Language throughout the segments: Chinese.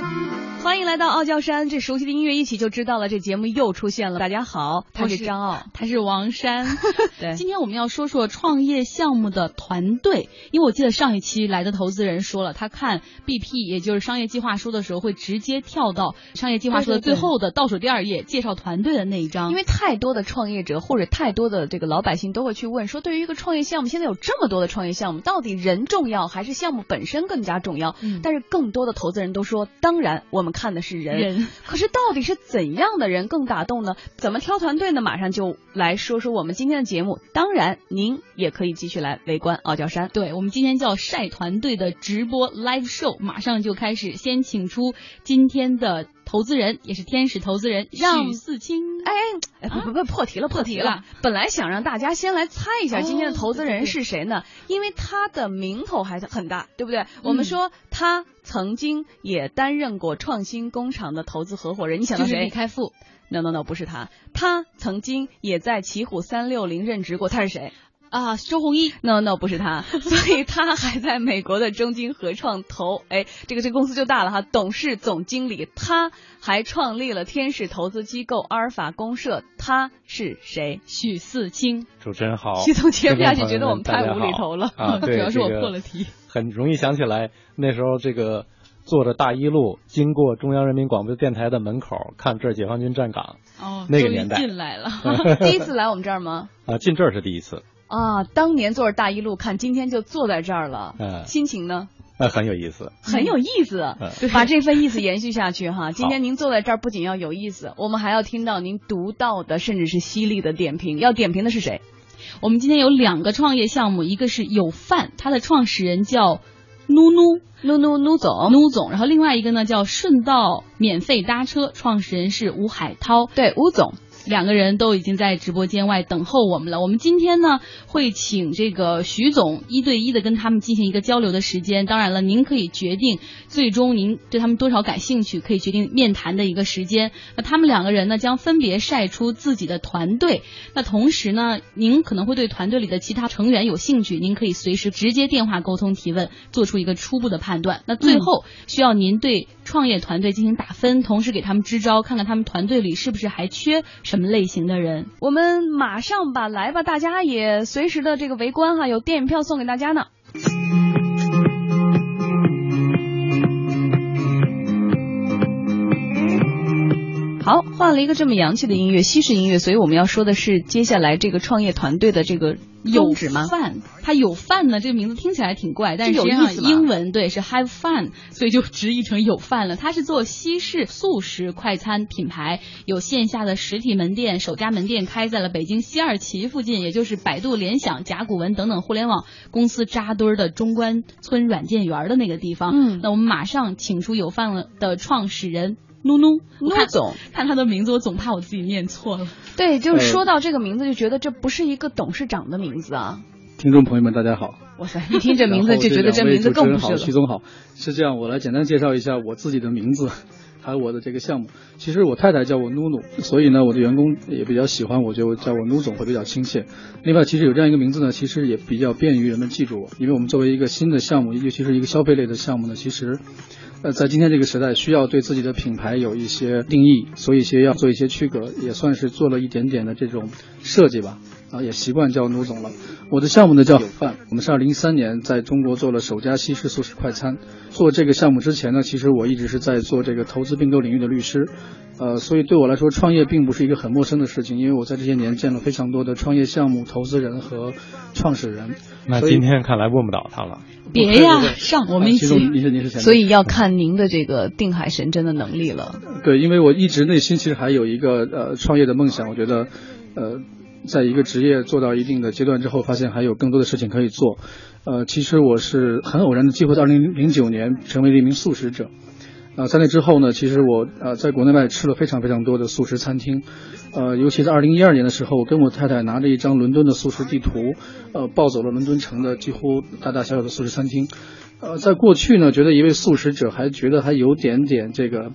Thank you. 欢迎来到傲娇山，这熟悉的音乐一起就知道了，这节目又出现了。大家好，他是张傲，他是王山。对，今天我们要说说创业项目的团队，因为我记得上一期来的投资人说了，他看 BP 也就是商业计划书的时候，会直接跳到商业计划书的最后的倒数第二页，介绍团队的那一章。因为太多的创业者或者太多的这个老百姓都会去问说，对于一个创业项目，现在有这么多的创业项目，到底人重要还是项目本身更加重要？嗯，但是更多的投资人都说，当然我们看的是人。人，可是到底是怎样的人更打动呢？怎么挑团队呢？马上就来说说我们今天的节目。当然，您也可以继续来围观傲娇山。对我们今天叫晒团队的直播 live show，马上就开始。先请出今天的投资人，也是天使投资人许四清。哎哎，不不不，破题了，破题了。本来想让大家先来猜一下今天的投资人是谁呢？因为他的名头还是很大，对不对？我们说他。曾经也担任过创新工厂的投资合伙人，你想到谁？李开复？No No No，不是他。他曾经也在奇虎三六零任职过，他是谁？啊，周鸿祎？No No，不是他。所以他还在美国的中金合创投，哎，这个这个公司就大了哈。董事总经理，他还创立了天使投资机构阿尔法公社，他是谁？许四清。主持人好。许总接不下去，觉得我们太无厘头了。啊，主要是我破了题。很容易想起来，那时候这个坐着大一路经过中央人民广播电台的门口，看这儿解放军站岗。哦，那个年代进来了 第一次来我们这儿吗？啊，进这儿是第一次。啊，当年坐着大一路看，今天就坐在这儿了。嗯，心情呢？那很有意思，很有意思。把这份意思延续下去哈。今天您坐在这儿，不仅要有意思，我们还要听到您独到的，甚至是犀利的点评。要点评的是谁？我们今天有两个创业项目，一个是有饭，它的创始人叫努努努努努总努总，然后另外一个呢叫顺道免费搭车，创始人是吴海涛，对吴总。两个人都已经在直播间外等候我们了。我们今天呢会请这个徐总一对一的跟他们进行一个交流的时间。当然了，您可以决定最终您对他们多少感兴趣，可以决定面谈的一个时间。那他们两个人呢将分别晒出自己的团队。那同时呢，您可能会对团队里的其他成员有兴趣，您可以随时直接电话沟通提问，做出一个初步的判断。那最后需要您对创业团队进行打分，同时给他们支招，看看他们团队里是不是还缺。什么类型的人？我们马上吧，来吧，大家也随时的这个围观哈，有电影票送给大家呢。好，换了一个这么洋气的音乐，西式音乐，所以我们要说的是接下来这个创业团队的这个。有饭，他有饭呢。这个名字听起来挺怪，但是实际上英文对是 have fun，所以就直译成有饭了。他是做西式素食快餐品牌，有线下的实体门店，首家门店开在了北京西二旗附近，也就是百度、联想、甲骨文等等互联网公司扎堆的中关村软件园的那个地方。嗯，那我们马上请出有饭了的创始人。努努努总，看他的名字，我总怕我自己念错了。对，就是说到这个名字，就觉得这不是一个董事长的名字啊。听众朋友们，大家好。哇塞，一听这名字就觉得这名字更不是了。徐总好，是这样，我来简单介绍一下我自己的名字，还有我的这个项目。其实我太太叫我努努，所以呢，我的员工也比较喜欢我，就叫我努总会比较亲切。另外，其实有这样一个名字呢，其实也比较便于人们记住我，因为我们作为一个新的项目，尤其是一个消费类的项目呢，其实。呃，在今天这个时代，需要对自己的品牌有一些定义，所以些要做一些区隔，也算是做了一点点的这种设计吧。啊，也习惯叫卢总了。我的项目呢叫有饭，我们是二零一三年在中国做了首家西式素食快餐。做这个项目之前呢，其实我一直是在做这个投资并购领域的律师。呃，所以对我来说，创业并不是一个很陌生的事情，因为我在这些年见了非常多的创业项目投资人和创始人。那今天看来问不倒他了。别呀，上我们一起。所以要看您的这个定海神针的能力了。对，因为我一直内心其实还有一个呃创业的梦想，我觉得，呃，在一个职业做到一定的阶段之后，发现还有更多的事情可以做。呃，其实我是很偶然的机会，在二零零九年成为了一名素食者。啊，在那之后呢，其实我呃在国内外吃了非常非常多的素食餐厅，呃，尤其在二零一二年的时候，我跟我太太拿着一张伦敦的素食地图，呃，暴走了伦敦城的几乎大大小小的素食餐厅。呃，在过去呢，觉得一位素食者还觉得还有点点这个，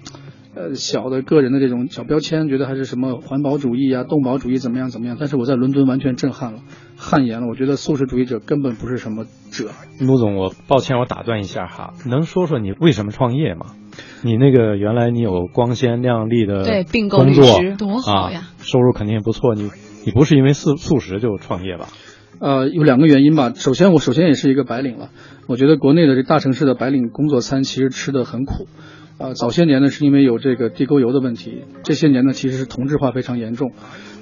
呃，小的个人的这种小标签，觉得还是什么环保主义啊、动保主义怎么样怎么样。但是我在伦敦完全震撼了，汗颜了。我觉得素食主义者根本不是什么者。陆总，我抱歉，我打断一下哈，能说说你为什么创业吗？你那个原来你有光鲜亮丽的对并购工作多好呀啊，收入肯定也不错。你你不是因为素素食就创业吧？呃，有两个原因吧。首先，我首先也是一个白领了。我觉得国内的这大城市的白领工作餐其实吃的很苦。呃，早些年呢是因为有这个地沟油的问题，这些年呢其实是同质化非常严重。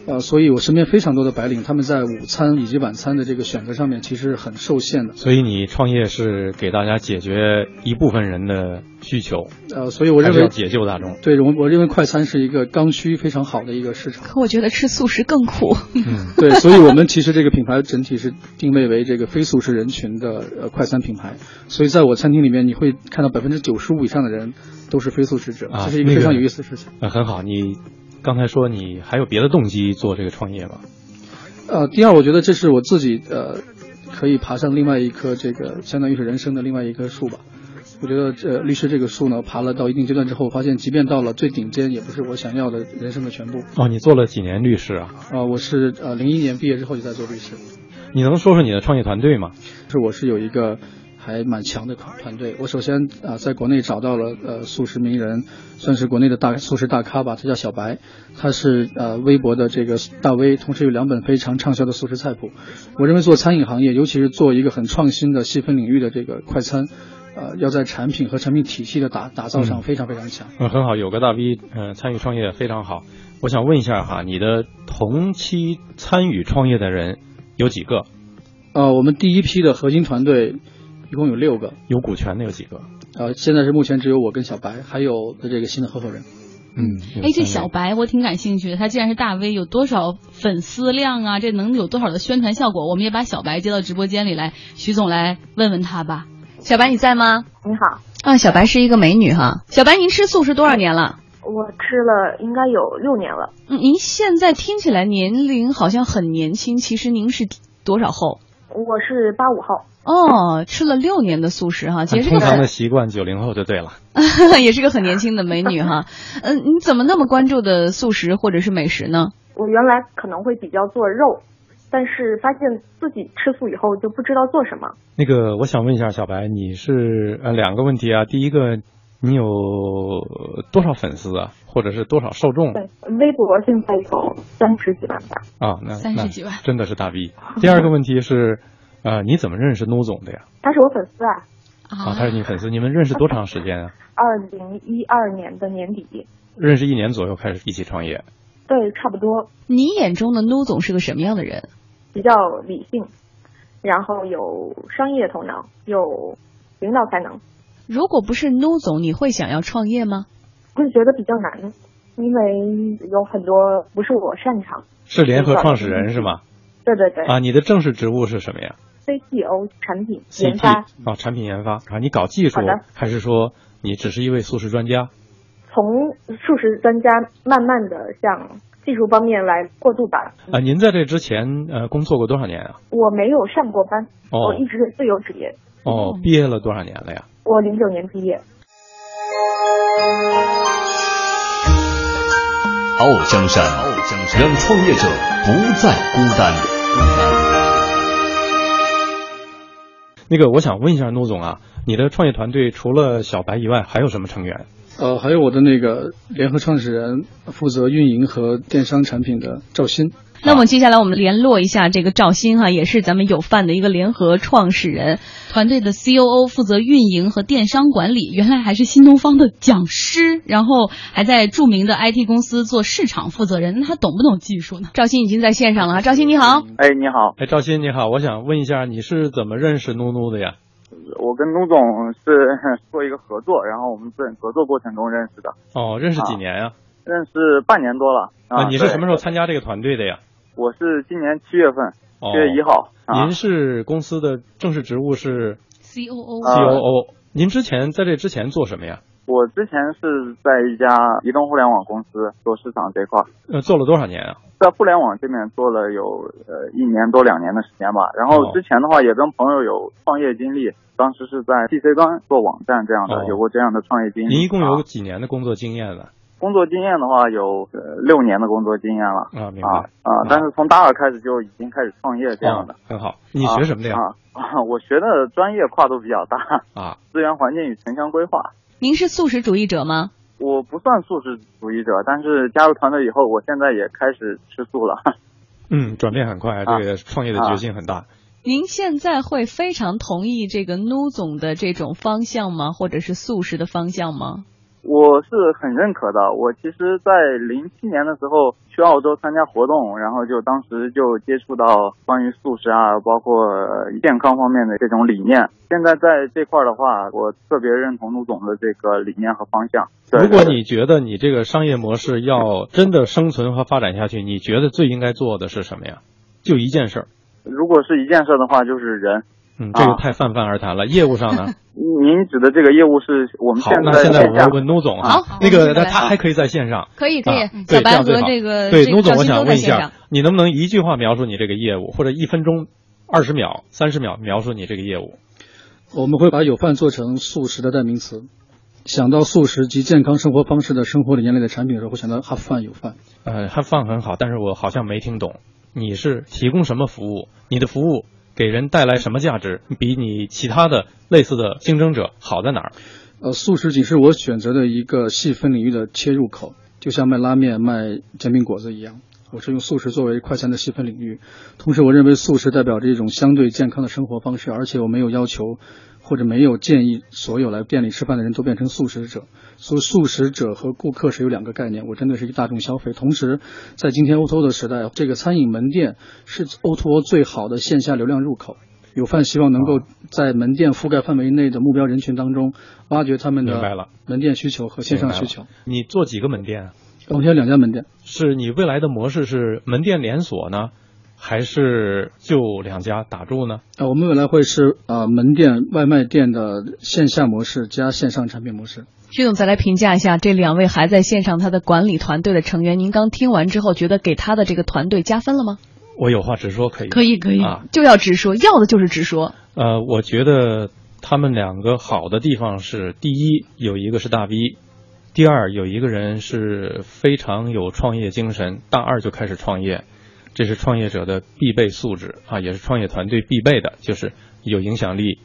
呃，所以我身边非常多的白领，他们在午餐以及晚餐的这个选择上面其实很受限的。所以你创业是给大家解决一部分人的需求，呃，所以我认为要解救大众。对我我认为快餐是一个刚需非常好的一个市场。可我觉得吃素食更苦。嗯，对，所以我们其实这个品牌整体是定位为这个非素食人群的呃快餐品牌。所以在我餐厅里面，你会看到百分之九十五以上的人都是非素食者，啊这是一个非常有意思的事情。呃，很好。你刚才说你还有别的动机做这个创业吗？呃，第二，我觉得这是我自己呃可以爬上另外一棵这个相当于是人生的另外一棵树吧。我觉得这律师这个树呢，爬了到一定阶段之后，发现即便到了最顶尖，也不是我想要的人生的全部。哦，你做了几年律师啊？啊、我是呃零一年毕业之后就在做律师。你能说说你的创业团队吗？是我是有一个还蛮强的团团队。我首先啊、呃在国内找到了呃素食名人，算是国内的大素食大咖吧，他叫小白，他是呃微博的这个大 V，同时有两本非常畅销的素食菜谱。我认为做餐饮行业，尤其是做一个很创新的细分领域的这个快餐。呃，要在产品和产品体系的打打造上嗯非常非常强。嗯，很好，有个大 V，嗯、参与创业非常好。我想问一下哈，你的同期参与创业的人有几个？呃，我们第一批的核心团队一共有六个，有股权的有几个？呃，现在是目前只有我跟小白，还有的这个新的合伙人。嗯，哎，这小白我挺感兴趣的，他既然是大 V，有多少粉丝量啊？这能有多少的宣传效果？我们也把小白接到直播间里来，徐总来问问他吧。小白你在吗？你好，啊，小白是一个美女哈。小白，您吃素是多少年了？我吃了应该有六年了，嗯，您现在听起来年龄好像很年轻，其实您是多少后？我是八五后，哦，吃了六年的素食哈，其实通常的习惯九零后就对了。也是个很年轻的美女哈。嗯、你怎么那么关注的素食或者是美食呢？我原来可能会比较做肉，但是发现自己吃素以后就不知道做什么。那个，我想问一下小白，你是呃两个问题啊？第一个，你有多少粉丝啊，或者是多少受众对，微博现在有三十几万吧。啊？那三十几万真的是大 V。第二个问题是，呃，你怎么认识 No 总的呀？他是我粉丝啊，啊，他是你粉丝，你们认识多长时间啊？二零一二年的年底，认识一年左右开始一起创业。对，差不多，你眼中的 No 总是个什么样的人？比较理性，然后有商业头脑，有领导才能。如果不是 No 总，你会想要创业吗？我就觉得比较难，因为有很多不是我擅长。是联合创始人是吗？对对对、啊，你的正式职务是什么呀 c t o 产品研发。啊，产品研发啊，你搞技术的还是说你只是一位素食专家？从素食专家慢慢的向技术方面来过渡吧。啊，您在这之前呃工作过多少年啊？我没有上过班，哦我一直是自由职业。哦，毕业了多少年了呀？我零九年毕业，傲江山，让创业者不再孤单。那个，我想问一下诺总啊，你的创业团队除了小白以外，还有什么成员？呃，还有我的那个联合创始人，负责运营和电商产品的赵鑫。那么接下来我们联络一下这个赵鑫哈，也是咱们有饭的一个联合创始人。团队的 COO 负责运营和电商管理，原来还是新东方的讲师，然后还在著名的 IT 公司做市场负责人。那他懂不懂技术呢？赵鑫已经在线上了，赵鑫你好。哎，你好，哎，赵鑫你好，我想问一下，你是怎么认识努努的呀？我跟龚总是 做一个合作，然后我们在合作过程中认识的，哦，认识几年呀？认识半年多了啊。你是什么时候参加这个团队的呀？我是今年七月份，哦七月一号。啊您是公司的正式职务是 COO 啊 COO，您之前在这之前做什么呀？我之前是在一家移动互联网公司做市场这块儿，呃，做了多少年啊？在互联网这边做了有呃一年多两年的时间吧。然后哦之前的话也跟朋友有创业经历，当时是在 PC 端做网站这样的，哦有过这样的创业经历。您一共有啊几年的工作经验呢？工作经验的话有呃六年的工作经验了啊，明白啊啊，但是从大二开始就已经开始创业这样的。哦很好，你学什么的呀？啊，我学的专业跨度比较大啊，资源环境与城乡规划。您是素食主义者吗？我不算素食主义者，但是加入团队以后，我现在也开始吃素了。嗯，转变很快，这个创业的决心很大。您现在会非常同意这个努总的这种方向吗？或者是素食的方向吗？我是很认可的。我其实，在零七年的时候去澳洲参加活动，然后就当时就接触到关于素食啊，包括健康方面的这种理念。现在在这块的话，我特别认同陆总的这个理念和方向。如果你觉得你这个商业模式要真的生存和发展下去，你觉得最应该做的是什么呀？就一件事儿。如果是一件事的话，就是人。嗯，这个太泛泛而谈了。业务上呢？您指的这个业务是我们好，现在那现在我问努总啊，好那个他他还可以在线上，可以可以啊，小白对这样最好和这个对努总，我想问一下，你能不能一句话描述你这个业务，或者一分钟、二十秒、三十秒描述你这个业务？我们会把有饭做成素食的代名词。想到素食及健康生活方式的生活理念类的产品的时候，会想到 have fun 有饭。呃，，Have Fun 很好，但是我好像没听懂，你是提供什么服务？你的服务给人带来什么价值？比你其他的类似的竞争者好在哪儿？呃，素食仅是我选择的一个细分领域的切入口，就像卖拉面、卖煎饼果子一样。我是用素食作为快餐的细分领域，同时我认为素食代表着一种相对健康的生活方式，而且我没有要求或者没有建议所有来店里吃饭的人都变成素食者。所以素食者和顾客是有两个概念，我针对是一个大众消费。同时，在今天 O2O 的时代，这个餐饮门店是 O2O 最好的线下流量入口。有饭希望能够在门店覆盖范围内的目标人群当中，挖掘他们的门店需求和线上需求。你做几个门店啊？我现在两家门店，是你未来的模式是门店连锁呢，还是就两家打住呢？啊，我们未来会是啊门店、外卖店的线下模式加线上产品模式。徐总再来评价一下这两位还在线上他的管理团队的成员，您刚听完之后，觉得给他的这个团队加分了吗？我有话直说，可以？可以可以啊，就要直说，要的就是直说。呃，我觉得他们两个好的地方是，第一有一个是大 V，第二有一个人是非常有创业精神，大二就开始创业，这是创业者的必备素质啊，也是创业团队必备的，就是有影响力。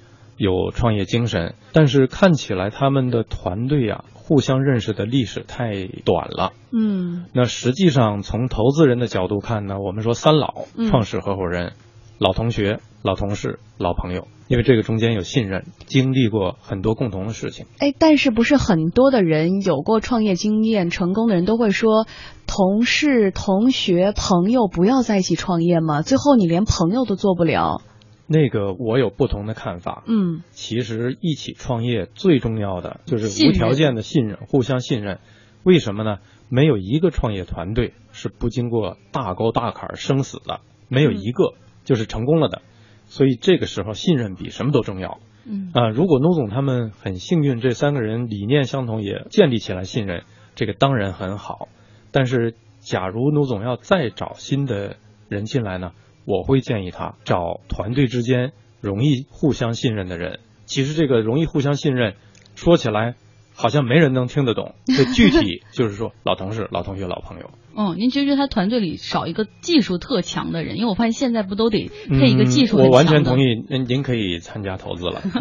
有创业精神，但是看起来他们的团队啊，互相认识的历史太短了。嗯那实际上从投资人的角度看呢，我们说三老嗯：创始合伙人、老同学、老同事、老朋友，因为这个中间有信任，经历过很多共同的事情。哎，但是不是很多的人有过创业经验、成功的人都会说，同事、同学、朋友不要在一起创业吗？最后你连朋友都做不了。那个我有不同的看法。嗯其实一起创业最重要的就是无条件的信任，互相信任。为什么呢？没有一个创业团队是不经过大沟大坎儿生死的，没有一个就是成功了的。所以这个时候信任比什么都重要。嗯啊、如果努总他们很幸运，这三个人理念相同，也建立起来信任，这个当然很好。但是，假如努总要再找新的人进来呢，我会建议他找团队之间容易互相信任的人。其实这个容易互相信任，说起来好像没人能听得懂。这具体 就是说老同事、老同学、老朋友。哦，您觉不觉得他团队里少一个技术特强的人？因为我发现现在不都得配一个技术嗯、我完全同意，您您可以参加投资了啊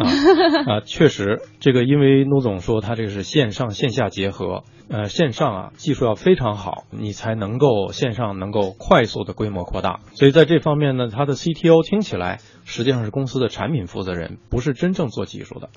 啊！确实，这个因为陆总说他这个是线上线下结合，呃，线上啊技术要非常好，你才能够线上能够快速的规模扩大。所以在这方面呢，他的 CTO 听起来实际上是公司的产品负责人，不是真正做技术的。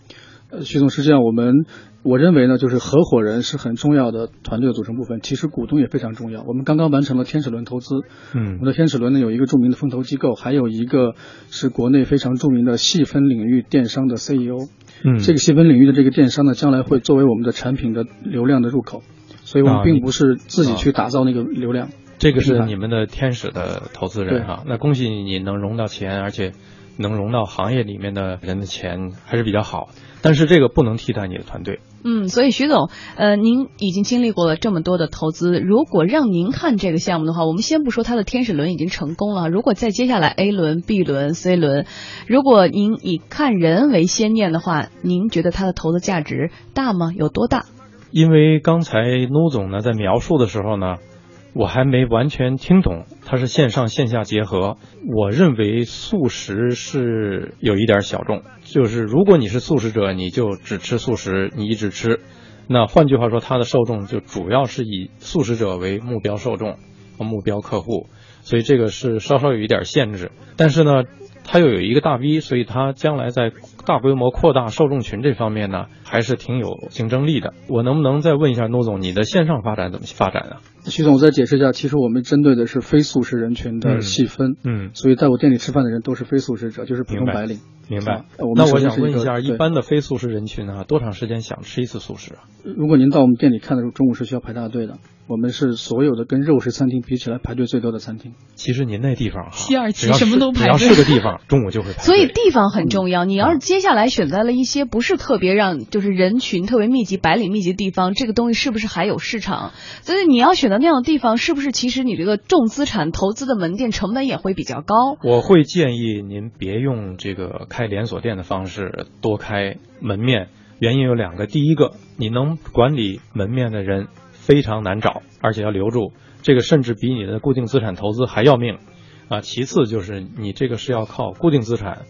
呃，徐总是这样，我们我认为呢，就是合伙人是很重要的团队的组成部分，其实股东也非常重要。我们刚刚完成了天使轮投资，嗯我们的天使轮呢有一个著名的风投机构，还有一个是国内非常著名的细分领域电商的 CEO。嗯，这个细分领域的这个电商呢，将来会作为我们的产品的流量的入口，所以我们并不是自己去打造那个流量。这个是你们的天使的投资人哈、那恭喜，你能融到钱，而且能融到行业里面的人的钱，还是比较好。但是这个不能替代你的团队。嗯，所以徐总，呃，您已经经历过了这么多的投资，如果让您看这个项目的话，我们先不说它的天使轮已经成功了，如果再接下来 A 轮、B 轮、C 轮，如果您以看人为先念的话，您觉得它的投资价值大吗？有多大？因为刚才奴总呢在描述的时候呢，我还没完全听懂，它是线上线下结合。我认为素食是有一点小众，就是如果你是素食者，你就只吃素食，你一直吃。那换句话说，它的受众就主要是以素食者为目标受众和目标客户，所以这个是稍稍有一点限制。但是呢，它又有一个大 V，所以它将来在大规模扩大受众群这方面呢，还是挺有竞争力的。我能不能再问一下诺总，你的线上发展怎么发展啊？徐总，我再解释一下，其实我们针对的是非素食人群的细分，嗯，所以在我店里吃饭的人都是非素食者，就是普通白领。明白。我那我想问一下，一般的非素食人群啊，多长时间想吃一次素食啊？如果您到我们店里看的时候，中午是需要排大队的。我们是所有的跟肉食餐厅比起来排队最多的餐厅。其实您那地方哈，西二旗什么都排队，只要是个地方，中午就会排队。所以地方很重要。你要是接下来选择了一些不是特别让就是人群特别密集、白领密集的地方，这个东西是不是还有市场？所以你要选择那样的地方，是不是其实你这个重资产投资的门店成本也会比较高？我会建议您别用这个开连锁店的方式多开门面，原因有两个。第一个，你能管理门面的人。非常难找，而且要留住，这个甚至比你的固定资产投资还要命，啊，其次就是你这个是要靠固定资产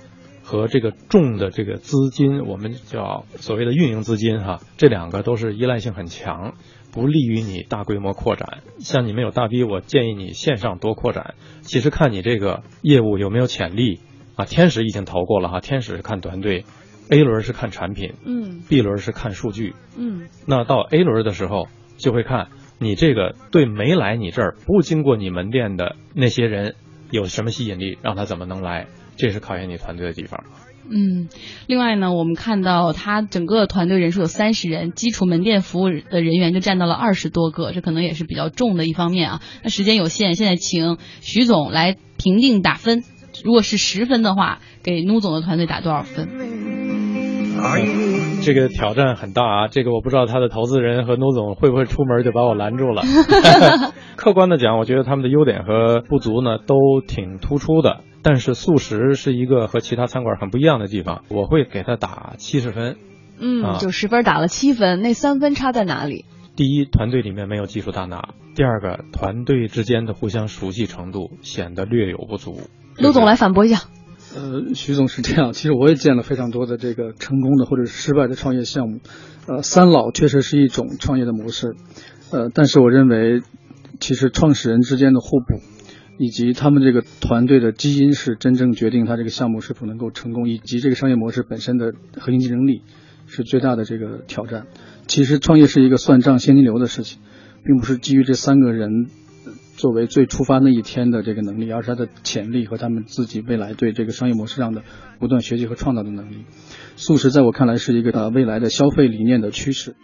和这个重的这个资金，我们叫所谓的运营资金哈，这两个都是依赖性很强，不利于你大规模扩展。像你们有大 V，我建议你线上多扩展。其实看你这个业务有没有潜力啊。天使已经投过了哈，天使是看团队，A 轮是看产品，嗯，B 轮是看数据，嗯，那到 A 轮的时候。就会看你这个对没来你这儿不经过你门店的那些人有什么吸引力，让他怎么能来，这是考验你团队的地方。嗯，另外呢，我们看到他整个团队人数有三十人，基础门店服务的人员就占到了二十多个，这可能也是比较重的一方面啊。那时间有限，现在请徐总来评定打分，如果是十分的话，给努总的团队打多少分？这个挑战很大啊！这个我不知道他的投资人和诺总会不会出门就把我拦住了。客观的讲，我觉得他们的优点和不足呢都挺突出的。但是素食是一个和其他餐馆很不一样的地方，我会给他打七十分。嗯，就十分打了七分，那三分差在哪里？第一，团队里面没有技术大拿；第二个，团队之间的互相熟悉程度显得略有不足。卢总来反驳一下。呃，徐总是这样，其实我也见了非常多的这个成功的或者是失败的创业项目，呃，三老确实是一种创业的模式，呃，但是我认为，其实创始人之间的互补，以及他们这个团队的基因是真正决定他这个项目是否能够成功，以及这个商业模式本身的核心竞争力是最大的这个挑战。其实创业是一个算账现金流的事情，并不是基于这三个人。作为最出发那一天的这个能力，而是他的潜力和他们自己未来对这个商业模式上的不断学习和创造的能力。素食在我看来是一个呃未来的消费理念的趋势。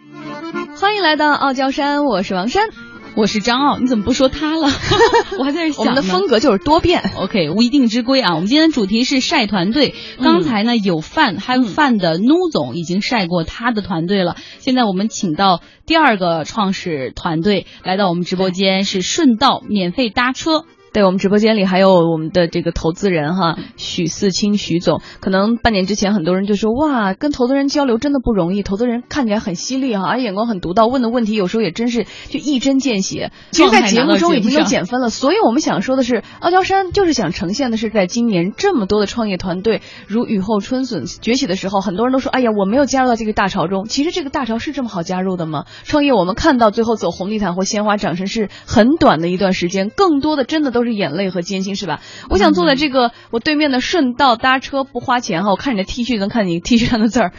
欢迎来到傲娇山，我是王山。我是张傲，你怎么不说他了？我还在这想我们的风格就是多变。OK，无一定之规啊。我们今天主题是晒团队。刚才呢有范，have fun 的 Nu 总已经晒过他的团队了。现在我们请到第二个创始团队来到我们直播间，是顺道免费搭车。对我们直播间里还有我们的这个投资人哈，许四清许总，可能半年之前很多人就说哇，跟投资人交流真的不容易，投资人看起来很犀利哈，而眼光很独到，问的问题有时候也真是就一针见血。其实，在节目中已经有减分了，所以我们想说的是，傲娇山就是想呈现的是，在今年这么多的创业团队如雨后春笋崛起的时候，很多人都说，哎呀，我没有加入到这个大潮中。其实这个大潮是这么好加入的吗？创业我们看到最后走红地毯或鲜花掌声是很短的一段时间，更多的真的都。都是眼泪和艰辛，是吧？我想坐在这个我对面的顺道搭车不花钱哈，我看你的 T 恤能看你 T 恤上的字儿。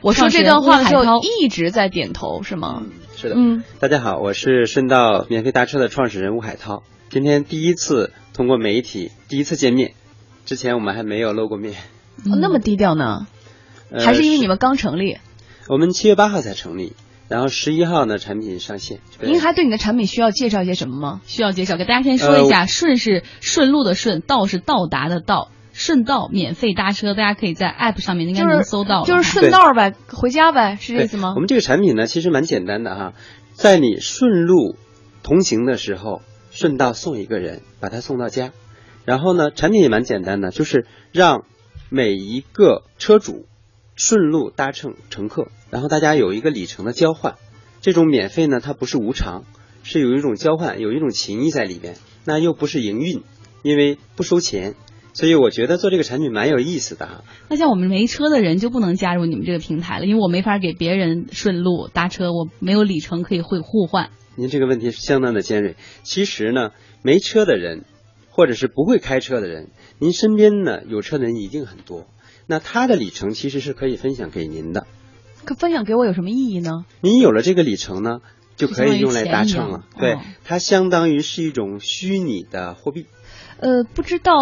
我说这段话的时候一直在点头，是吗？是的。嗯，大家好，我是顺道免费搭车的创始人吴海涛。今天第一次通过媒体第一次见面，之前我们还没有露过面。那么低调呢？还是因为你们刚成立？我们七月八号才成立。然后十一号呢，产品上线。您还对你的产品需要介绍一些什么吗？需要介绍，给大家先说一下，顺是顺路的顺，道是到达的道，顺道免费搭车，大家可以在 App 上面应该能搜到，就是顺道呗，回家呗，是这意思吗？我们这个产品呢，其实蛮简单的哈，在你顺路同行的时候，顺道送一个人，把他送到家。然后呢，产品也蛮简单的，就是让每一个车主顺路搭乘乘客。然后大家有一个里程的交换，这种免费呢，它不是无偿，是有一种交换，有一种情谊在里边。那又不是营运，因为不收钱，所以我觉得做这个产品蛮有意思的哈。那像我们没车的人就不能加入你们这个平台了，因为我没法给别人顺路搭车，我没有里程可以会互换。您这个问题相当的尖锐。其实呢，没车的人，或者是不会开车的人，您身边呢有车的人一定很多。那他的里程其实是可以分享给您的。可分享给我有什么意义呢？您有了这个里程呢，就可以用来搭乘了。对，它相当于是一种虚拟的货币。呃，不知道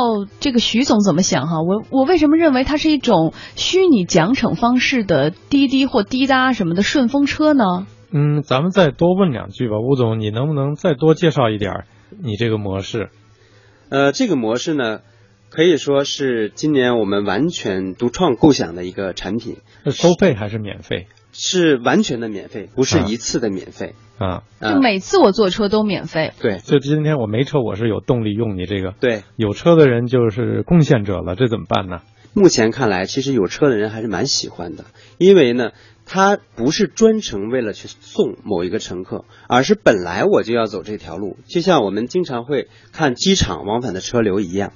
这个徐总怎么想哈？我我为什么认为它是一种虚拟奖惩方式的滴滴或滴答什么的顺风车呢？嗯，咱们再多问两句吧，吴总，你能不能再多介绍一点你这个模式？呃，这个模式呢，可以说是今年我们完全独创构想的一个产品。收费还是免费？是完全的免费，不是一次的免费啊。就每次我坐车都免费。对，就今天我没车，我是有动力用你这个。对，有车的人就是贡献者了，这怎么办呢？目前看来，其实有车的人还是蛮喜欢的，因为呢。他不是专程为了去送某一个乘客，而是本来我就要走这条路，就像我们经常会看机场往返的车流一样。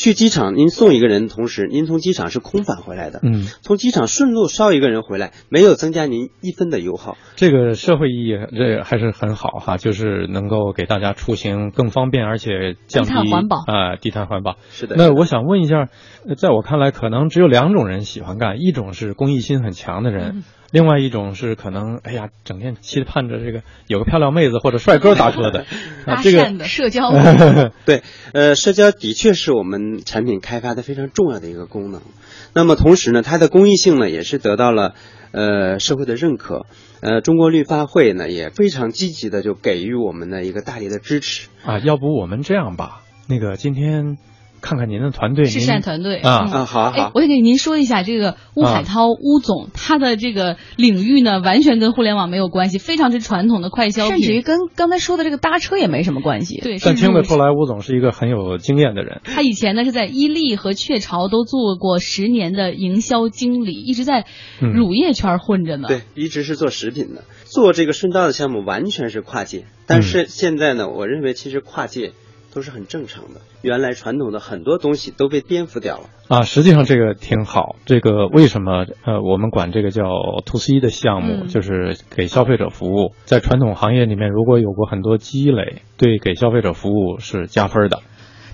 去机场，您送一个人，同时您从机场是空返回来的。嗯，从机场顺路捎一个人回来，没有增加您一分的油耗。这个社会意义这还是很好哈，就是能够给大家出行更方便，而且降低环保啊，低碳环保。是的。那我想问一下，在我看来，可能只有两种人喜欢干，一种是公益心很强的人。另外一种是可能，哎呀，整天期盼着这个有个漂亮妹子或者帅哥搭车的，啊，这个 社交。对，呃，社交的确是我们产品开发的非常重要的一个功能。那么同时呢，它的公益性呢也是得到了呃社会的认可。呃，中国绿发会呢也非常积极的就给予我们的一个大力的支持。啊，要不我们这样吧，那个今天。看看您的团队，是善团队啊啊，好好，我得给您说一下，这个乌海涛乌总，他的这个领域呢，完全跟互联网没有关系，非常之传统的快消品，甚至于跟刚才说的这个搭车也没什么关系。对，但听得出来，乌总是一个很有经验的人。他以前呢是在伊利和雀巢都做过十年的营销经理，一直在乳业圈混着呢。对，一直是做食品的，做这个顺道的项目完全是跨界。但是现在呢，我认为其实跨界。都是很正常的，原来传统的很多东西都被颠覆掉了啊。实际上这个挺好，这个为什么呃我们管这个叫 to C 的项目，就是给消费者服务，在传统行业里面如果有过很多积累，对给消费者服务是加分的。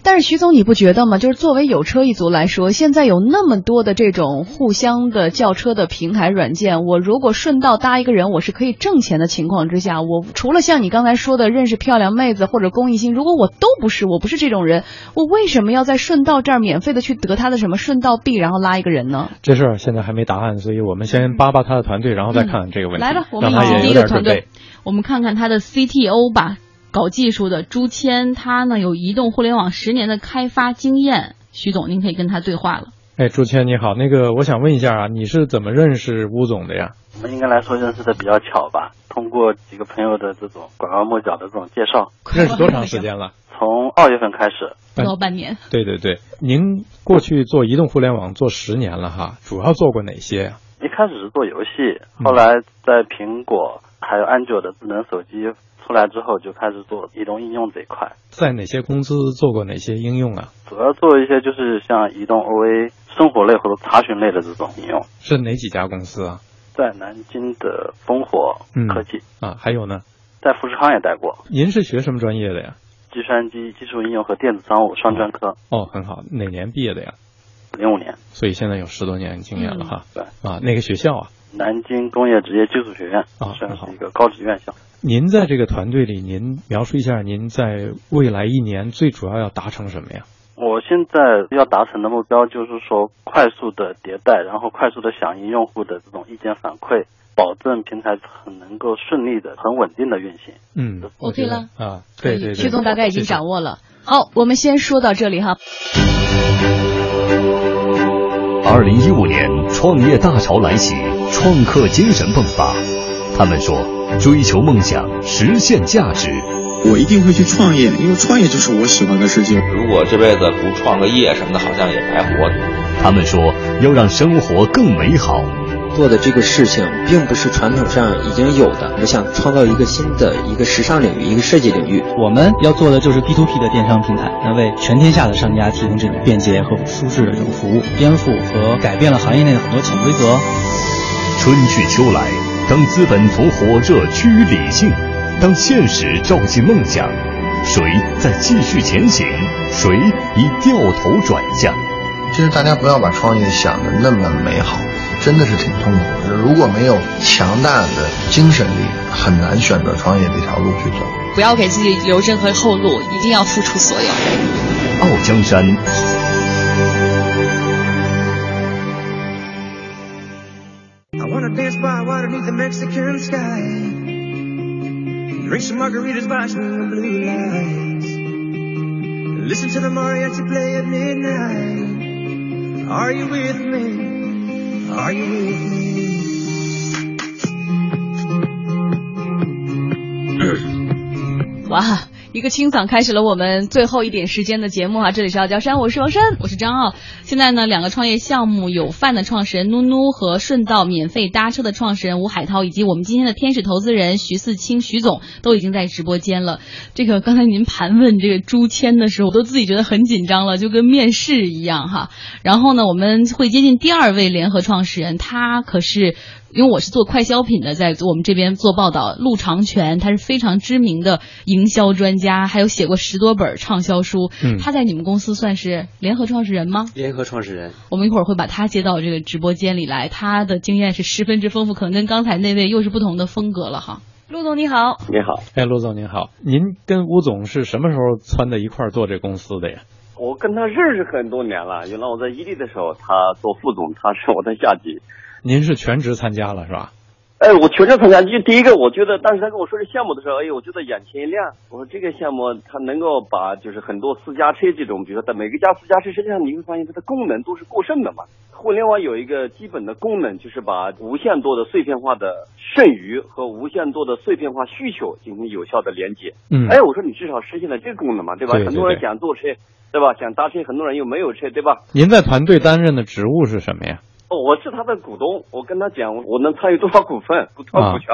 但是徐总，你不觉得吗？就是作为有车一族来说，现在有那么多的这种互相的叫车的平台软件，我如果顺道搭一个人，我是可以挣钱的情况之下，我除了像你刚才说的认识漂亮妹子或者公益心，如果我都不是，我不是这种人，我为什么要在顺道这儿免费的去得他的什么顺道币，然后拉一个人呢？这事儿现在还没答案，所以我们先扒扒他的团队，然后再看这个问题。来吧，我们第一个团队，我们看看他的 CTO 吧。搞技术的朱谦，他呢有移动互联网十年的开发经验。徐总，您可以跟他对话了。哎，朱谦你好，那个我想问一下啊，你是怎么认识吴总的呀？我们应该来说认识的比较巧吧，通过几个朋友的这种拐弯抹角的这种介绍。认识多长时间了？从二月份开始，不到半年。对对对，您过去做移动互联网做十年了哈，主要做过哪些呀？一开始是做游戏，后来在苹果还有安卓的智能手机。出来之后就开始做移动应用这一块，在哪些公司做过哪些应用啊？主要做一些就是像移动 OA 生活类或者查询类的这种应用。是哪几家公司啊？在南京的烽火科技啊，还有呢？在富士康也待过。您是学什么专业的呀？计算机技术应用和电子商务双专科。哦，很好。哪年毕业的呀？零五年。所以现在有十多年经验了哈。对。啊，那个学校啊？南京工业职业技术学院啊，算是一个高职院校。您在这个团队里，您描述一下您在未来一年最主要要达成什么呀？我现在要达成的目标就是说，快速的迭代，然后快速的响应用户的这种意见反馈，保证平台很能够顺利的、很稳定的运行。嗯，OK 了啊，对对对，徐总大概已经掌握了。好，我们先说到这里哈。二零一五年，创业大潮来袭，创客精神迸发。他们说。追求梦想，实现价值。我一定会去创业，因为创业就是我喜欢的事情。如果这辈子不创个业什么的，好像也白活。他们说要让生活更美好，做的这个事情，并不是传统上已经有的，我想创造一个新的一个时尚领域，一个设计领域。我们要做的就是 B to P 的电商平台，能为全天下的商家提供这种便捷和舒适的这种服务，颠覆和改变了行业内的很多潜规则。春去秋来，当资本从火热趋于理性，当现实照进梦想，谁在继续前行？谁已掉头转向？其实大家不要把创业想的那么美好，真的是挺痛苦的。如果没有强大的精神力，很难选择创业这条路去走。不要给自己留任何后路，一定要付出所有。傲江山。dance by water beneath the Mexican sky. Drink some margaritas by some blue lights. Listen to the mariachi play at midnight. Are you with me? Are you with me? 哇！一个清嗓开始了我们最后一点时间的节目哈，这里是傲娇山，我是王珊，我是张傲。现在呢，两个创业项目有饭的创始人努努和顺道免费搭车的创始人吴海涛，以及我们今天的天使投资人徐四清徐总都已经在直播间了。这个刚才您盘问这个朱谦的时候，我都自己觉得很紧张了，就跟面试一样哈。然后呢，我们会接近第二位联合创始人，他可是。因为我是做快消品的，在我们这边做报道，陆长全他是非常知名的营销专家，还有写过十多本畅销书。嗯，他在你们公司算是联合创始人吗？联合创始人。我们一会儿会把他接到这个直播间里来，他的经验是十分之丰富，可能跟刚才那位又是不同的风格了哈。陆总你好，你好，哎，陆总您好，您跟吴总是什么时候窜在一块儿做这公司的呀？我跟他认识很多年了，原来我在伊利的时候，他做副总，他是我的下级。您是全职参加了是吧？哎，我全职参加。就第一个，我觉得当时他跟我说这项目的时候，哎，我觉得眼前一亮。我说这个项目它能够把就是很多私家车这种，比如说在每个家私家车，实际上你会发现它的功能都是过剩的嘛。互联网有一个基本的功能，就是把无限多的碎片化的剩余和无限多的碎片化需求进行有效的连接。嗯。哎，我说你至少实现了这个功能嘛，对吧？对对很多人想坐车，对吧？想搭车，很多人又没有车，对吧？您在团队担任的职务是什么呀？哦，我是他的股东，我跟他讲，我能参与多少股份，多少股权，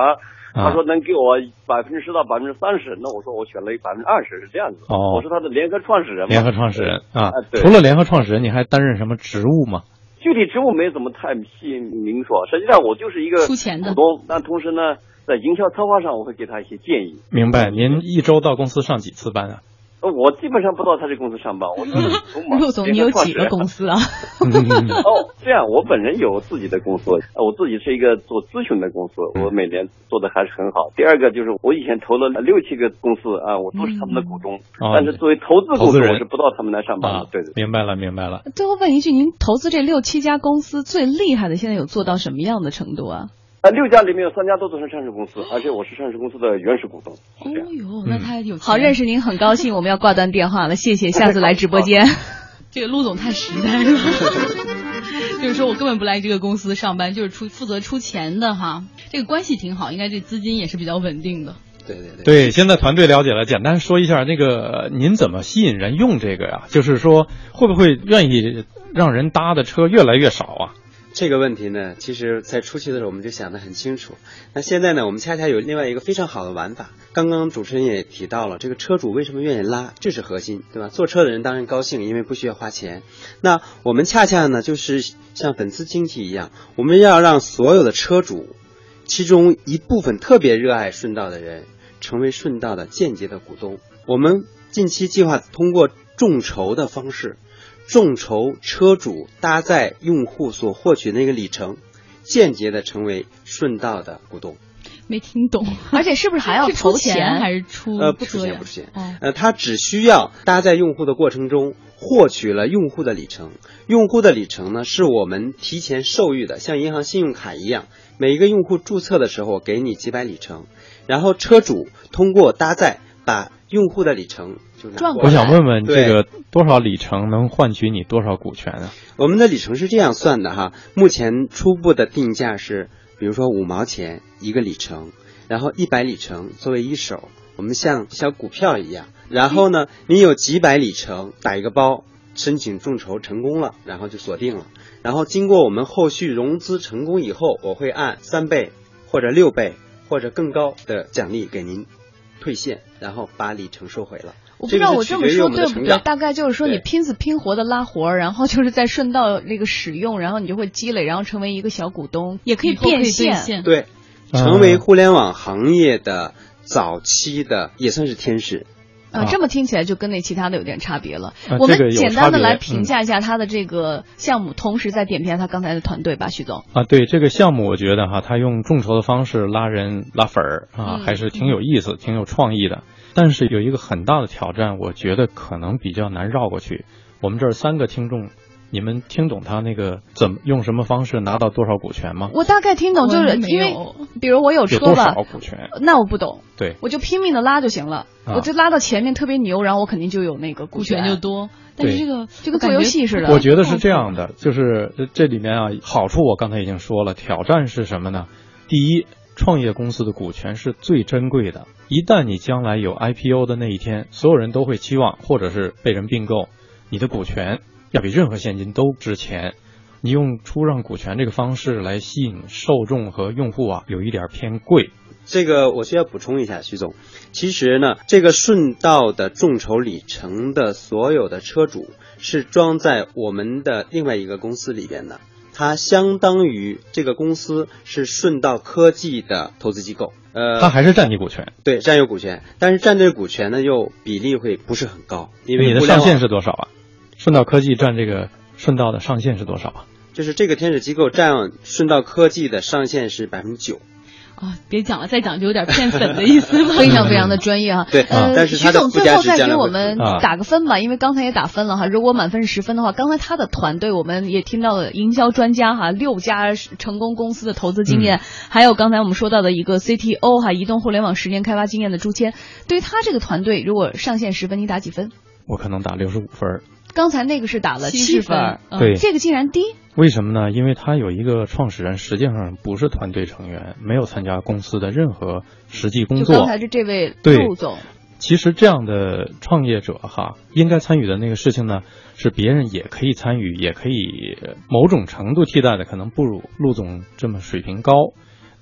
他说能给我百分之十到百分之三十，那我说我选了百分之二十，是这样子。哦，我是他的联合创始人。联合创始人啊，对除了联合创始人，你还担任什么职务吗？具体职务没怎么太细明说，实际上我就是一个出钱的股东，但同时呢，在营销策划上我会给他一些建议。明白。您一周到公司上几次班啊？呃我基本上不到他这公司上班，我是股东嘛。陆总，你有几个公司啊？哦，这样，我本人有自己的公司，呃，我自己是一个做咨询的公司，我每年做的还是很好。第二个就是我以前投了六七个公司啊，我都是他们的股东，哦但是作为投资股东，投资人我是不到他们那上班的。啊，对对。明白了，明白了。最后问一句，您投资这六七家公司最厉害的，现在有做到什么样的程度啊？呃，六家里面有三家都是上市公司，而且我是上市公司的原始股东。哦呦，那他有好，认识您很高兴，我们要挂断电话了，谢谢，下次来直播间。这个陆总太实在了，就是说我根本不来这个公司上班，就是出负责出钱的哈。这个关系挺好，应该这资金也是比较稳定的。对对对。对，现在团队了解了，简单说一下，那个您怎么吸引人用这个呀？就是说，会不会愿意让人搭的车越来越少啊？这个问题呢，其实在初期的时候我们就想得很清楚。那现在呢，我们恰恰有另外一个非常好的玩法。刚刚主持人也提到了，这个车主为什么愿意拉，这是核心，对吧？坐车的人当然高兴，因为不需要花钱。那我们恰恰呢，就是像粉丝经济一样，我们要让所有的车主，其中一部分特别热爱顺道的人，成为顺道的间接的股东。我们近期计划通过众筹的方式。众筹车主搭载用户所获取的那个里程，间接的成为顺道的股东。没听懂，而且是不是还要出投钱还是出？呃，不出钱，不出钱。哦、呃，他只需要搭载用户的过程中获取了用户的里程，用户的里程呢是我们提前授予的，像银行信用卡一样，每一个用户注册的时候给你几百里程，然后车主通过搭载把用户的里程。我想问问，这个多少里程能换取你多少股权啊？我们的里程是这样算的哈，目前初步的定价是，比如说五毛钱一个里程，然后一百里程作为一手，我们像小股票一样，然后呢，你有几百里程打一个包，申请众筹成功了，然后就锁定了。然后经过我们后续融资成功以后，我会按三倍或者六倍或者更高的奖励给您退现，然后把里程收回了。我不知道我这么说对不对，大概就是说你拼死拼活的拉活，然后就是在顺道那个使用，然后你就会积累，然后成为一个小股东，也可以变现。对，成为互联网行业的早期的也算是天使。啊，这么听起来就跟那其他的有点差别了。啊我们简单的来嗯评价一下他的这个项目，同时再点评一下他刚才的团队吧，徐总。啊，对这个项目，我觉得哈，他用众筹的方式拉人拉粉儿啊，嗯还是挺有意思、挺有创意的。但是有一个很大的挑战，我觉得可能比较难绕过去。我们这儿三个听众，你们听懂他那个怎么用什么方式拿到多少股权吗？我大概听懂，就是因为比如我有有车吧多少，股权？那我不懂，对，我就拼命的拉就行了，啊我就拉到前面特别牛，然后我肯定就有那个股权权就多。但是这个就跟做游戏似的。我觉得是这样的，就是这这里面啊，好处我刚才已经说了，挑战是什么呢？第一，创业公司的股权是最珍贵的，一旦你将来有 IPO 的那一天，所有人都会期望，或者是被人并购，你的股权要比任何现金都值钱。你用出让股权这个方式来吸引受众和用户啊，有一点偏贵。这个我需要补充一下，徐总。其实呢，这个顺道的众筹里程的所有的车主是装在我们的另外一个公司里边的，它相当于这个公司是顺道科技的投资机构。呃，它还是占你股权，对占有股权，但是占这个股权呢又比例会不是很高，因为你的上限是多少啊？顺道科技占这个顺道的上限是多少啊？就是这个天使机构占顺道科技的上限是百分之九。啊，别讲了，再讲就有点骗粉的意思了。非常非常的专业哈。对呃，但是徐总最后再给我们啊打个分吧，因为刚才也打分了哈。如果满分是十分的话，刚才他的团队我们也听到了营销专家哈，六家成功公司的投资经验，还有刚才我们说到的一个 CTO 哈，移动互联网十年开发经验的朱谦。对于他这个团队，如果上限十分，你打几分？我可能打六十五分。刚才那个是打了七十分对这个竟然低。为什么呢？因为他有一个创始人，实际上不是团队成员，没有参加公司的任何实际工作。就刚才是这位对陆总，其实这样的创业者哈，应该参与的那个事情呢，是别人也可以参与，也可以呃某种程度替代的，可能不如陆总这么水平高。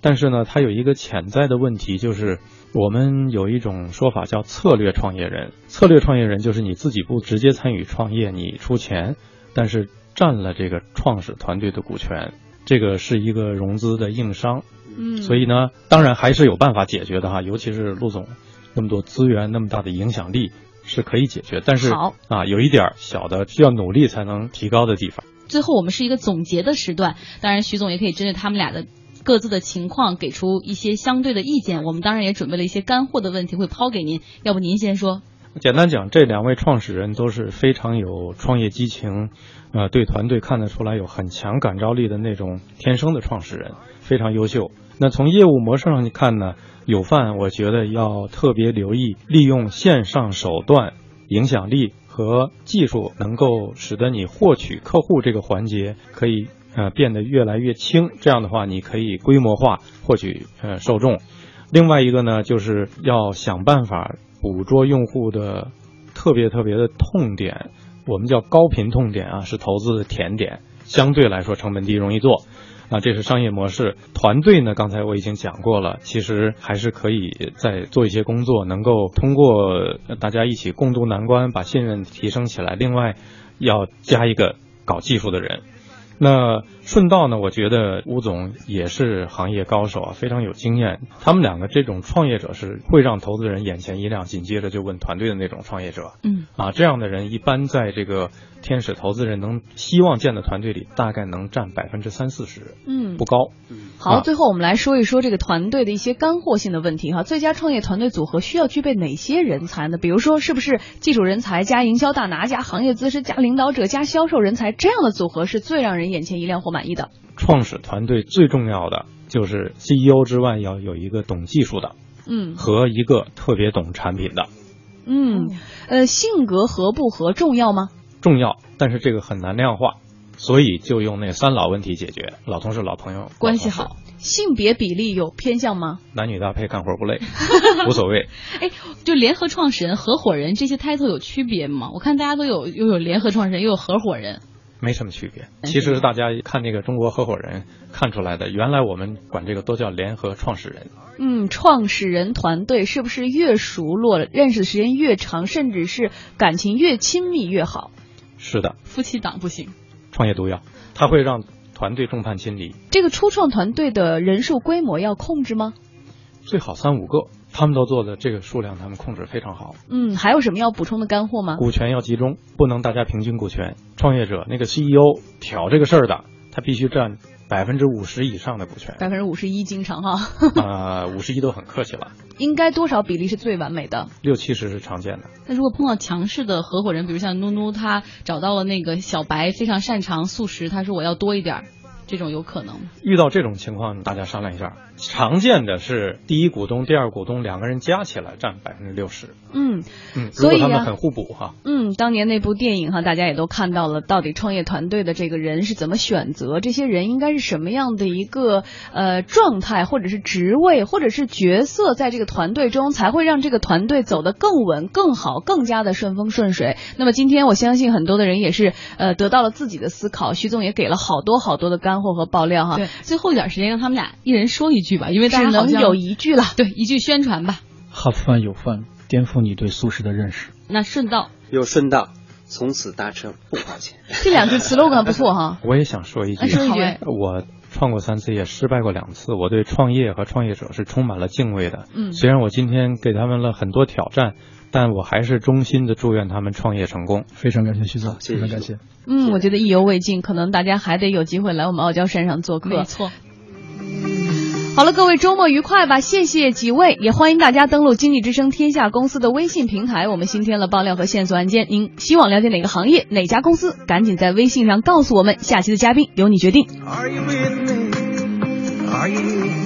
但是呢，他有一个潜在的问题，就是我们有一种说法叫策略创业人。策略创业人就是你自己不直接参与创业，你出钱，但是占了这个创始团队的股权，这个是一个融资的硬伤。嗯，所以呢，当然还是有办法解决的哈，尤其是陆总那么多资源、那么大的影响力是可以解决，但是好啊，有一点小的需要努力才能提高的地方。最后我们是一个总结的时段，当然徐总也可以针对他们俩的各自的情况给出一些相对的意见。我们当然也准备了一些干货的问题会抛给您，要不您先说？简单讲，这两位创始人都是非常有创业激情，呃，对团队看得出来有很强感召力的那种天生的创始人，非常优秀。那从业务模式上去看呢，有范我觉得要特别留意利用线上手段、影响力和技术，能够使得你获取客户这个环节可以呃变得越来越轻。这样的话，你可以规模化获取呃受众。另外一个呢，就是要想办法捕捉用户的特别特别的痛点，我们叫高频痛点啊，是投资的甜点，相对来说成本低，容易做。啊，这是商业模式。团队呢，刚才我已经讲过了，其实还是可以再做一些工作，能够通过大家一起共度难关，把信任提升起来。另外，要加一个搞技术的人。那顺道呢？我觉得吴总也是行业高手啊，非常有经验。他们两个这种创业者是会让投资人眼前一亮，紧接着就问团队的那种创业者。嗯，啊，这样的人一般在这个天使投资人能希望建的团队里，大概能占百分之三四十，嗯不高。好，啊最后我们来说一说这个团队的一些干货性的问题哈。最佳创业团队组合需要具备哪些人才呢？比如说，是不是技术人才加营销大拿加行业资深加领导者加销售人才这样的组合是最让人眼前一亮或满意的？创始团队最重要的就是 CEO 之外，要有一个懂技术的嗯和一个特别懂产品的，嗯，呃，性格合不合重要吗？重要，但是这个很难量化。所以就用那三老问题解决，老同事、老朋友，关系好。性别比例有偏向吗？男女搭配，干活不累，无所谓。哎，就联合创始人、合伙人这些 title 有区别吗？我看大家都有，又有联合创始人，又有合伙人。没什么区别，其实大家看那个中国合伙人看出来的，原来我们管这个都叫联合创始人。嗯，创始人团队是不是越熟络，认识的时间越长，甚至是感情越亲密越好？是的，夫妻档不行，创业毒药，它会让团队众叛亲离。这个初创团队的人数规模要控制吗？最好三五个。他们都做的这个数量，他们控制非常好。嗯，还有什么要补充的干货吗？股权要集中，不能大家平均股权。创业者那个 CEO 挑这个事儿的，他必须占百分之五十以上的股权。百分之五十一，经常哈。啊，五十一都很客气了。应该多少比例是最完美的？六七十是常见的。那如果碰到强势的合伙人，比如像妞妞，他找到了那个小白，非常擅长素食，他说我要多一点。这种有可能吗？遇到这种情况，大家商量一下。常见的是第一股东、第二股东两个人加起来占百分之六十。嗯嗯，如果他们很互补哈。嗯，当年那部电影哈，大家也都看到了，到底创业团队的这个人是怎么选择？这些人应该是什么样的一个呃状态，或者是职位，或者是角色，在这个团队中才会让这个团队走得更稳、更好、更加的顺风顺水。那么今天我相信很多的人也是呃得到了自己的思考，徐总也给了好多好多的干。货和爆料哈，对，最后一点时间让他们俩一人说一句吧，因为只能有一句了，对，一句宣传吧。哈饭有饭，颠覆你对素食的认识。那顺道有顺道，从此搭车不花钱。这两句 slogan 不错哈。我也想说一句，说一句，我创过三次业，失败过两次，我对创业和创业者是充满了敬畏的。嗯，虽然我今天给他们了很多挑战。但我还是衷心的祝愿他们创业成功。非常感谢徐总，非常感谢。嗯，我觉得意犹未尽，可能大家还得有机会来我们傲娇山上做客。没错。好了，各位周末愉快吧！谢谢几位，也欢迎大家登录经济之声天下公司的微信平台。我们新添了爆料和线索案件，您希望了解哪个行业、哪家公司，赶紧在微信上告诉我们。下期的嘉宾由你决定。Are you with me? Are you